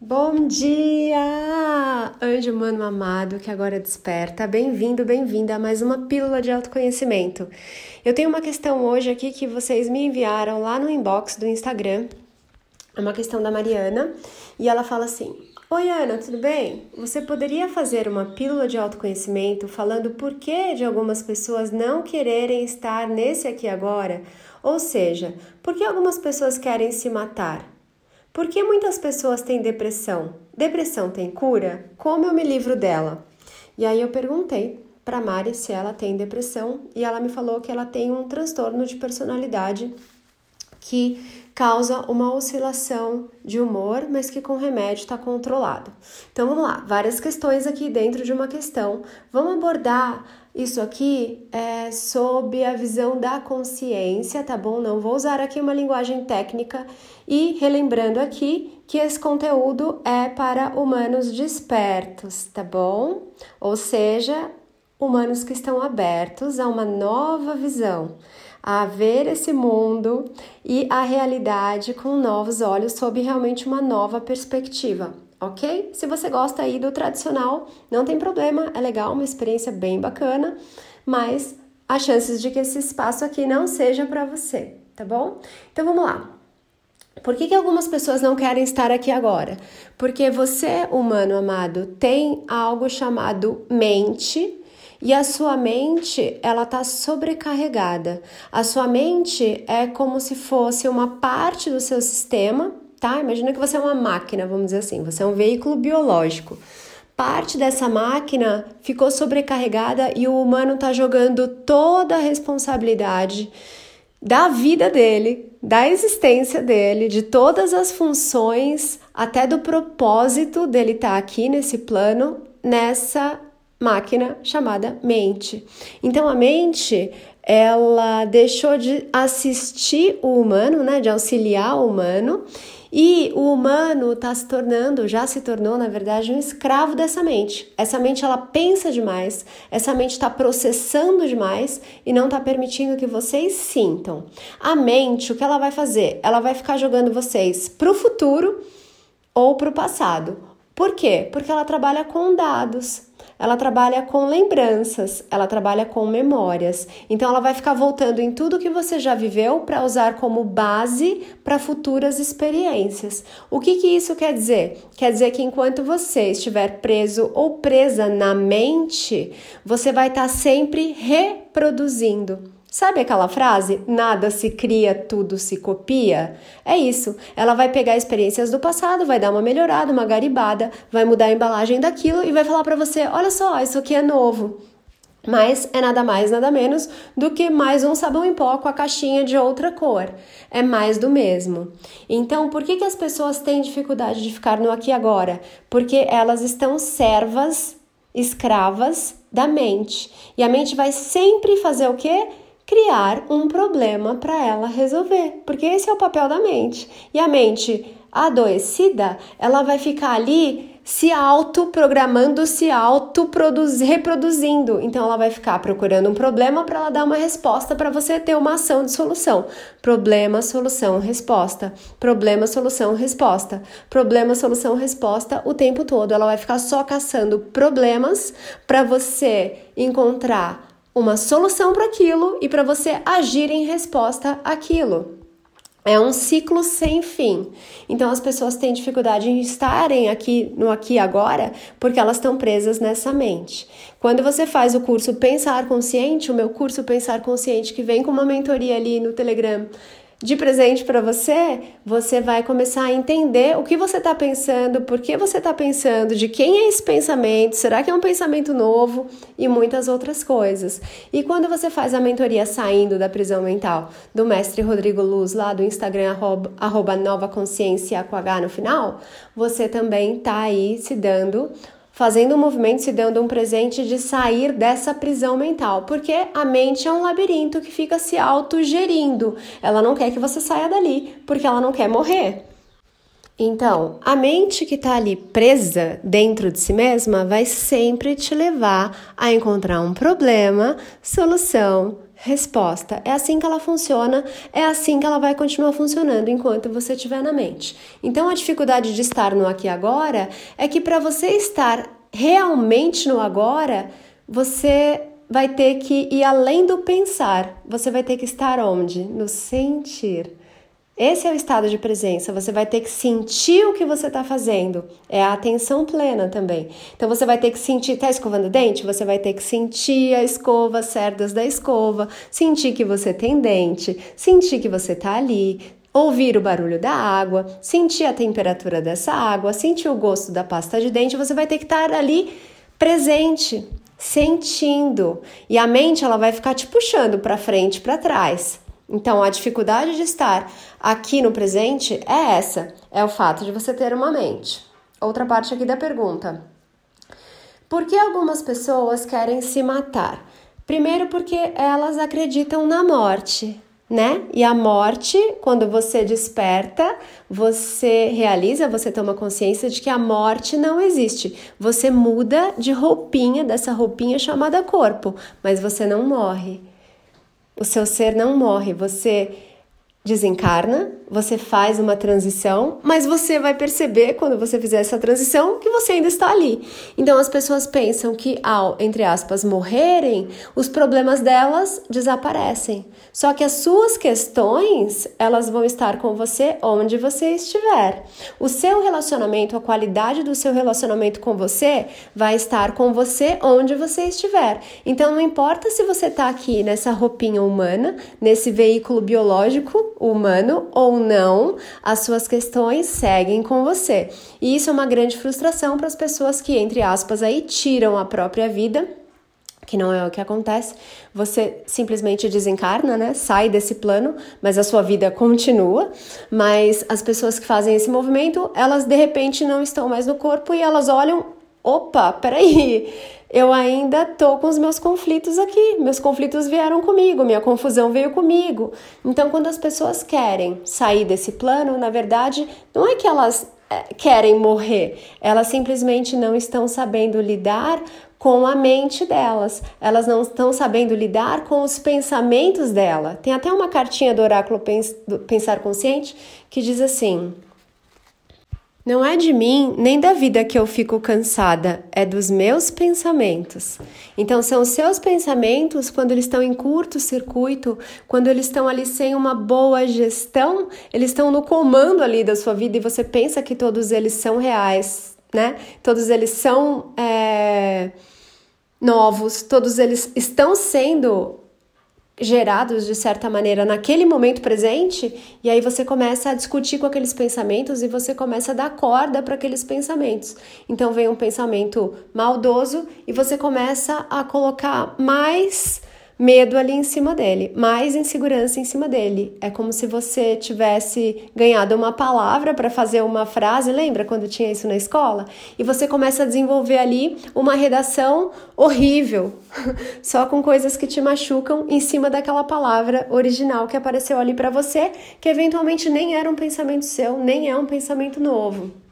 Bom dia, anjo humano amado que agora desperta. Bem-vindo, bem-vinda a mais uma pílula de autoconhecimento. Eu tenho uma questão hoje aqui que vocês me enviaram lá no inbox do Instagram. É uma questão da Mariana e ela fala assim: Oi, Ana, tudo bem? Você poderia fazer uma pílula de autoconhecimento falando por que de algumas pessoas não quererem estar nesse aqui agora? Ou seja, por que algumas pessoas querem se matar? Por que muitas pessoas têm depressão? Depressão tem cura? Como eu me livro dela? E aí eu perguntei para Mari se ela tem depressão e ela me falou que ela tem um transtorno de personalidade que causa uma oscilação de humor, mas que com remédio está controlado. Então vamos lá, várias questões aqui dentro de uma questão. Vamos abordar isso aqui é sob a visão da consciência, tá bom? Não vou usar aqui uma linguagem técnica e relembrando aqui que esse conteúdo é para humanos despertos, tá bom? Ou seja, humanos que estão abertos a uma nova visão, a ver esse mundo e a realidade com novos olhos, sob realmente uma nova perspectiva ok? Se você gosta aí do tradicional, não tem problema, é legal, uma experiência bem bacana, mas há chances de que esse espaço aqui não seja para você, tá bom? Então vamos lá. Por que, que algumas pessoas não querem estar aqui agora? Porque você, humano amado, tem algo chamado mente e a sua mente, ela tá sobrecarregada. A sua mente é como se fosse uma parte do seu sistema tá? Imagina que você é uma máquina, vamos dizer assim, você é um veículo biológico. Parte dessa máquina ficou sobrecarregada e o humano está jogando toda a responsabilidade da vida dele, da existência dele, de todas as funções, até do propósito dele estar tá aqui nesse plano, nessa máquina chamada mente. Então a mente ela deixou de assistir o humano, né, de auxiliar o humano e o humano está se tornando, já se tornou, na verdade, um escravo dessa mente. Essa mente ela pensa demais, essa mente está processando demais e não está permitindo que vocês sintam. A mente, o que ela vai fazer? Ela vai ficar jogando vocês para o futuro ou para o passado. Por quê? Porque ela trabalha com dados ela trabalha com lembranças, ela trabalha com memórias. Então ela vai ficar voltando em tudo que você já viveu para usar como base para futuras experiências. O que, que isso quer dizer? Quer dizer que enquanto você estiver preso ou presa na mente, você vai estar tá sempre reproduzindo Sabe aquela frase? Nada se cria, tudo se copia? É isso. Ela vai pegar experiências do passado, vai dar uma melhorada, uma garibada, vai mudar a embalagem daquilo e vai falar para você: olha só, isso aqui é novo. Mas é nada mais, nada menos do que mais um sabão em pó com a caixinha de outra cor. É mais do mesmo. Então, por que, que as pessoas têm dificuldade de ficar no aqui e agora? Porque elas estão servas, escravas da mente. E a mente vai sempre fazer o quê? Criar um problema para ela resolver, porque esse é o papel da mente. E a mente adoecida, ela vai ficar ali se autoprogramando, se auto-reproduzindo. Então ela vai ficar procurando um problema para ela dar uma resposta para você ter uma ação de solução. Problema, solução, resposta. Problema, solução, resposta. Problema, solução, resposta o tempo todo. Ela vai ficar só caçando problemas para você encontrar uma solução para aquilo e para você agir em resposta àquilo. É um ciclo sem fim. Então as pessoas têm dificuldade em estarem aqui no aqui agora porque elas estão presas nessa mente. Quando você faz o curso Pensar Consciente, o meu curso Pensar Consciente que vem com uma mentoria ali no Telegram, de presente para você, você vai começar a entender o que você está pensando, por que você está pensando, de quem é esse pensamento, será que é um pensamento novo e muitas outras coisas. E quando você faz a mentoria saindo da prisão mental do mestre Rodrigo Luz, lá do Instagram, arroba, arroba nova consciência com H no final, você também está aí se dando fazendo um movimento, se dando um presente de sair dessa prisão mental, porque a mente é um labirinto que fica se autogerindo. Ela não quer que você saia dali, porque ela não quer morrer. Então, a mente que está ali presa dentro de si mesma vai sempre te levar a encontrar um problema, solução, Resposta: é assim que ela funciona, é assim que ela vai continuar funcionando enquanto você estiver na mente. Então, a dificuldade de estar no aqui e agora é que para você estar realmente no agora, você vai ter que ir além do pensar. Você vai ter que estar onde? No sentir. Esse é o estado de presença. Você vai ter que sentir o que você está fazendo. É a atenção plena também. Então você vai ter que sentir. Está escovando o dente? Você vai ter que sentir a escova, as cerdas da escova, sentir que você tem dente, sentir que você está ali, ouvir o barulho da água, sentir a temperatura dessa água, sentir o gosto da pasta de dente. Você vai ter que estar ali presente, sentindo. E a mente ela vai ficar te puxando para frente, para trás. Então, a dificuldade de estar aqui no presente é essa: é o fato de você ter uma mente. Outra parte aqui da pergunta: Por que algumas pessoas querem se matar? Primeiro, porque elas acreditam na morte, né? E a morte, quando você desperta, você realiza, você toma consciência de que a morte não existe. Você muda de roupinha, dessa roupinha chamada corpo, mas você não morre. O seu ser não morre, você desencarna, você faz uma transição, mas você vai perceber quando você fizer essa transição que você ainda está ali. Então as pessoas pensam que ao, entre aspas, morrerem, os problemas delas desaparecem. Só que as suas questões, elas vão estar com você onde você estiver. O seu relacionamento, a qualidade do seu relacionamento com você vai estar com você onde você estiver. Então não importa se você está aqui nessa roupinha humana, nesse veículo biológico humano ou não, as suas questões seguem com você. E isso é uma grande frustração para as pessoas que, entre aspas, aí tiram a própria vida que não é o que acontece. Você simplesmente desencarna, né? Sai desse plano, mas a sua vida continua. Mas as pessoas que fazem esse movimento, elas de repente não estão mais no corpo e elas olham, opa, peraí, eu ainda tô com os meus conflitos aqui. Meus conflitos vieram comigo, minha confusão veio comigo. Então, quando as pessoas querem sair desse plano, na verdade, não é que elas é, querem morrer, elas simplesmente não estão sabendo lidar com a mente delas, elas não estão sabendo lidar com os pensamentos dela. Tem até uma cartinha do oráculo Pensar Consciente que diz assim: não é de mim nem da vida que eu fico cansada, é dos meus pensamentos. Então, são os seus pensamentos quando eles estão em curto-circuito, quando eles estão ali sem uma boa gestão, eles estão no comando ali da sua vida e você pensa que todos eles são reais, né? Todos eles são é, novos, todos eles estão sendo gerados de certa maneira naquele momento presente, e aí você começa a discutir com aqueles pensamentos e você começa a dar corda para aqueles pensamentos. Então vem um pensamento maldoso e você começa a colocar mais medo ali em cima dele, mais insegurança em cima dele. É como se você tivesse ganhado uma palavra para fazer uma frase, lembra quando tinha isso na escola? E você começa a desenvolver ali uma redação horrível, só com coisas que te machucam em cima daquela palavra original que apareceu ali para você, que eventualmente nem era um pensamento seu, nem é um pensamento novo.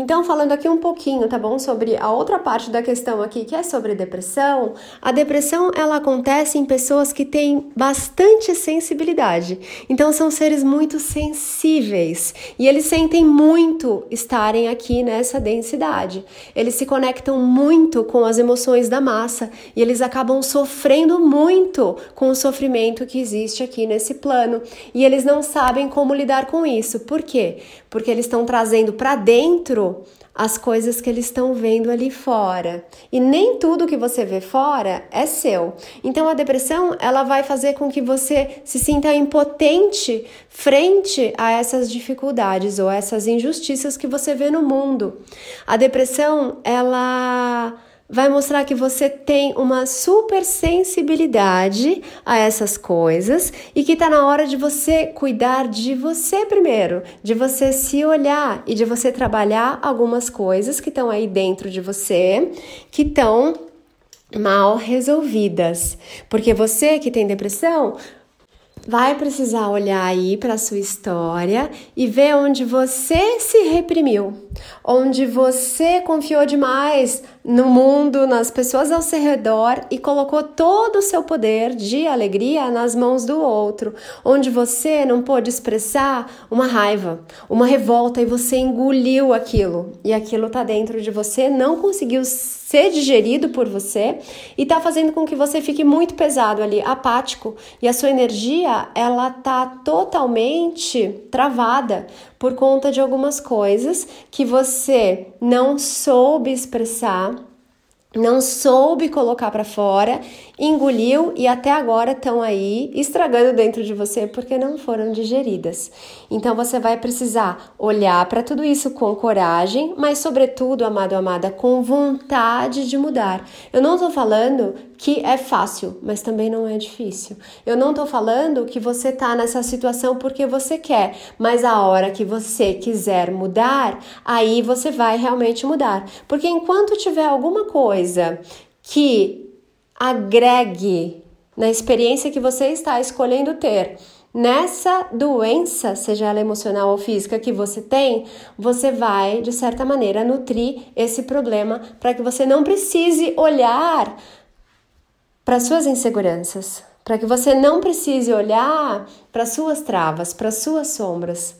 Então, falando aqui um pouquinho, tá bom, sobre a outra parte da questão aqui, que é sobre depressão, a depressão ela acontece em pessoas que têm bastante sensibilidade. Então, são seres muito sensíveis e eles sentem muito estarem aqui nessa densidade. Eles se conectam muito com as emoções da massa e eles acabam sofrendo muito com o sofrimento que existe aqui nesse plano e eles não sabem como lidar com isso. Por quê? Porque eles estão trazendo para dentro as coisas que eles estão vendo ali fora. E nem tudo que você vê fora é seu. Então a depressão, ela vai fazer com que você se sinta impotente frente a essas dificuldades ou essas injustiças que você vê no mundo. A depressão, ela vai mostrar que você tem uma super sensibilidade a essas coisas e que está na hora de você cuidar de você primeiro, de você se olhar e de você trabalhar algumas coisas que estão aí dentro de você que estão mal resolvidas. Porque você que tem depressão, vai precisar olhar aí para a sua história e ver onde você se reprimiu, onde você confiou demais no mundo, nas pessoas ao seu redor e colocou todo o seu poder de alegria nas mãos do outro, onde você não pôde expressar uma raiva, uma revolta e você engoliu aquilo. E aquilo tá dentro de você, não conseguiu ser digerido por você e tá fazendo com que você fique muito pesado ali, apático, e a sua energia, ela tá totalmente travada por conta de algumas coisas que você não soube expressar não soube colocar para fora, engoliu e até agora estão aí estragando dentro de você porque não foram digeridas. Então você vai precisar olhar para tudo isso com coragem, mas sobretudo, amado amada, com vontade de mudar. Eu não estou falando que é fácil, mas também não é difícil. Eu não estou falando que você está nessa situação porque você quer, mas a hora que você quiser mudar, aí você vai realmente mudar. Porque enquanto tiver alguma coisa que agregue na experiência que você está escolhendo ter, nessa doença, seja ela emocional ou física que você tem, você vai, de certa maneira, nutrir esse problema para que você não precise olhar para suas inseguranças, para que você não precise olhar para suas travas, para suas sombras.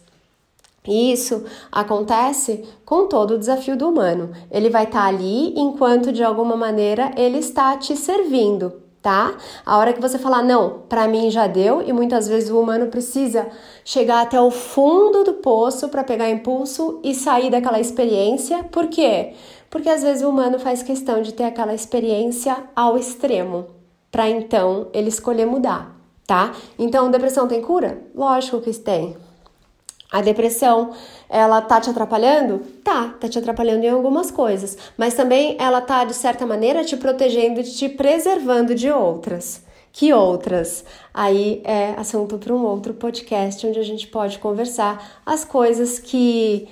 E isso acontece com todo o desafio do humano. Ele vai estar tá ali enquanto de alguma maneira ele está te servindo, tá? A hora que você falar não, para mim já deu e muitas vezes o humano precisa chegar até o fundo do poço para pegar impulso e sair daquela experiência. Por quê? Porque às vezes o humano faz questão de ter aquela experiência ao extremo para então ele escolher mudar, tá? Então, depressão tem cura? Lógico que tem. A depressão, ela tá te atrapalhando? Tá, tá te atrapalhando em algumas coisas, mas também ela tá de certa maneira te protegendo e te preservando de outras. Que outras? Aí é assunto para um outro podcast onde a gente pode conversar as coisas que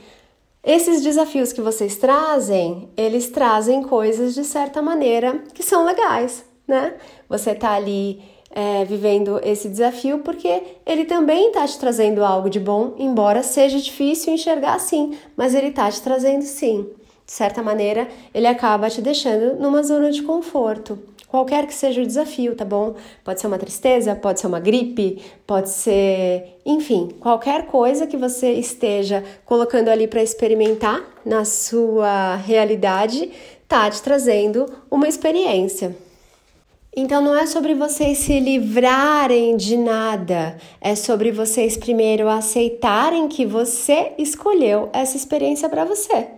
esses desafios que vocês trazem, eles trazem coisas de certa maneira que são legais, né? Você tá ali é, vivendo esse desafio porque ele também tá te trazendo algo de bom, embora seja difícil enxergar assim, mas ele tá te trazendo sim. De certa maneira, ele acaba te deixando numa zona de conforto. Qualquer que seja o desafio, tá bom? Pode ser uma tristeza, pode ser uma gripe, pode ser, enfim, qualquer coisa que você esteja colocando ali para experimentar na sua realidade, tá te trazendo uma experiência. Então não é sobre vocês se livrarem de nada, é sobre vocês primeiro aceitarem que você escolheu essa experiência para você.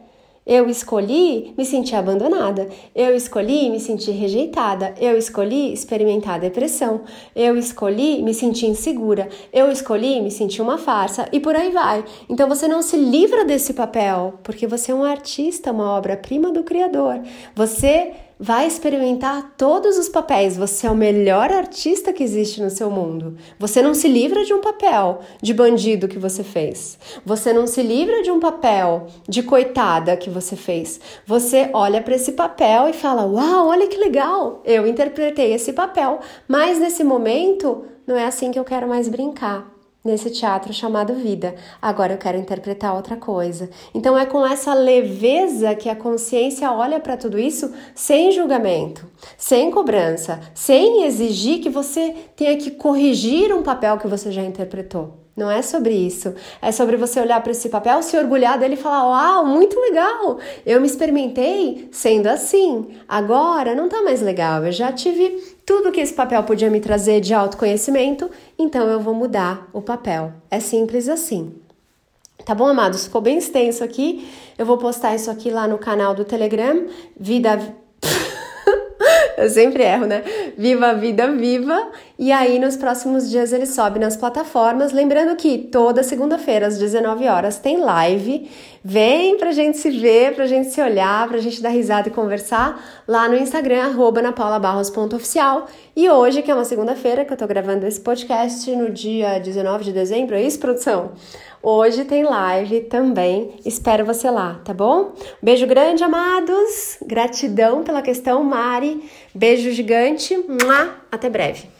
Eu escolhi me sentir abandonada, eu escolhi me sentir rejeitada, eu escolhi experimentar depressão, eu escolhi me sentir insegura, eu escolhi me sentir uma farsa e por aí vai. Então você não se livra desse papel, porque você é um artista, uma obra-prima do Criador. Você vai experimentar todos os papéis. Você é o melhor artista que existe no seu mundo. Você não se livra de um papel de bandido que você fez. Você não se livra de um papel de coitada que você fez. Você olha para esse papel e fala: Uau, olha que legal! Eu interpretei esse papel, mas nesse momento não é assim que eu quero mais brincar nesse teatro chamado vida. Agora eu quero interpretar outra coisa. Então é com essa leveza que a consciência olha para tudo isso sem julgamento, sem cobrança, sem exigir que você tenha que corrigir um papel que você já interpretou. Não é sobre isso. É sobre você olhar para esse papel, se orgulhar dele e falar: Uau, muito legal! Eu me experimentei sendo assim. Agora não tá mais legal. Eu já tive tudo que esse papel podia me trazer de autoconhecimento, então eu vou mudar o papel. É simples assim. Tá bom, amados? Ficou bem extenso aqui. Eu vou postar isso aqui lá no canal do Telegram, Vida eu sempre erro, né? Viva a vida viva. E aí, nos próximos dias, ele sobe nas plataformas. Lembrando que toda segunda-feira, às 19 horas, tem live. Vem pra gente se ver, pra gente se olhar, pra gente dar risada e conversar lá no Instagram, arroba napaulabarros.oficial. E hoje, que é uma segunda-feira, que eu tô gravando esse podcast no dia 19 de dezembro, é isso, produção? Hoje tem live também. Espero você lá, tá bom? Beijo grande, amados. Gratidão pela questão, Mari. Beijo gigante. Até breve.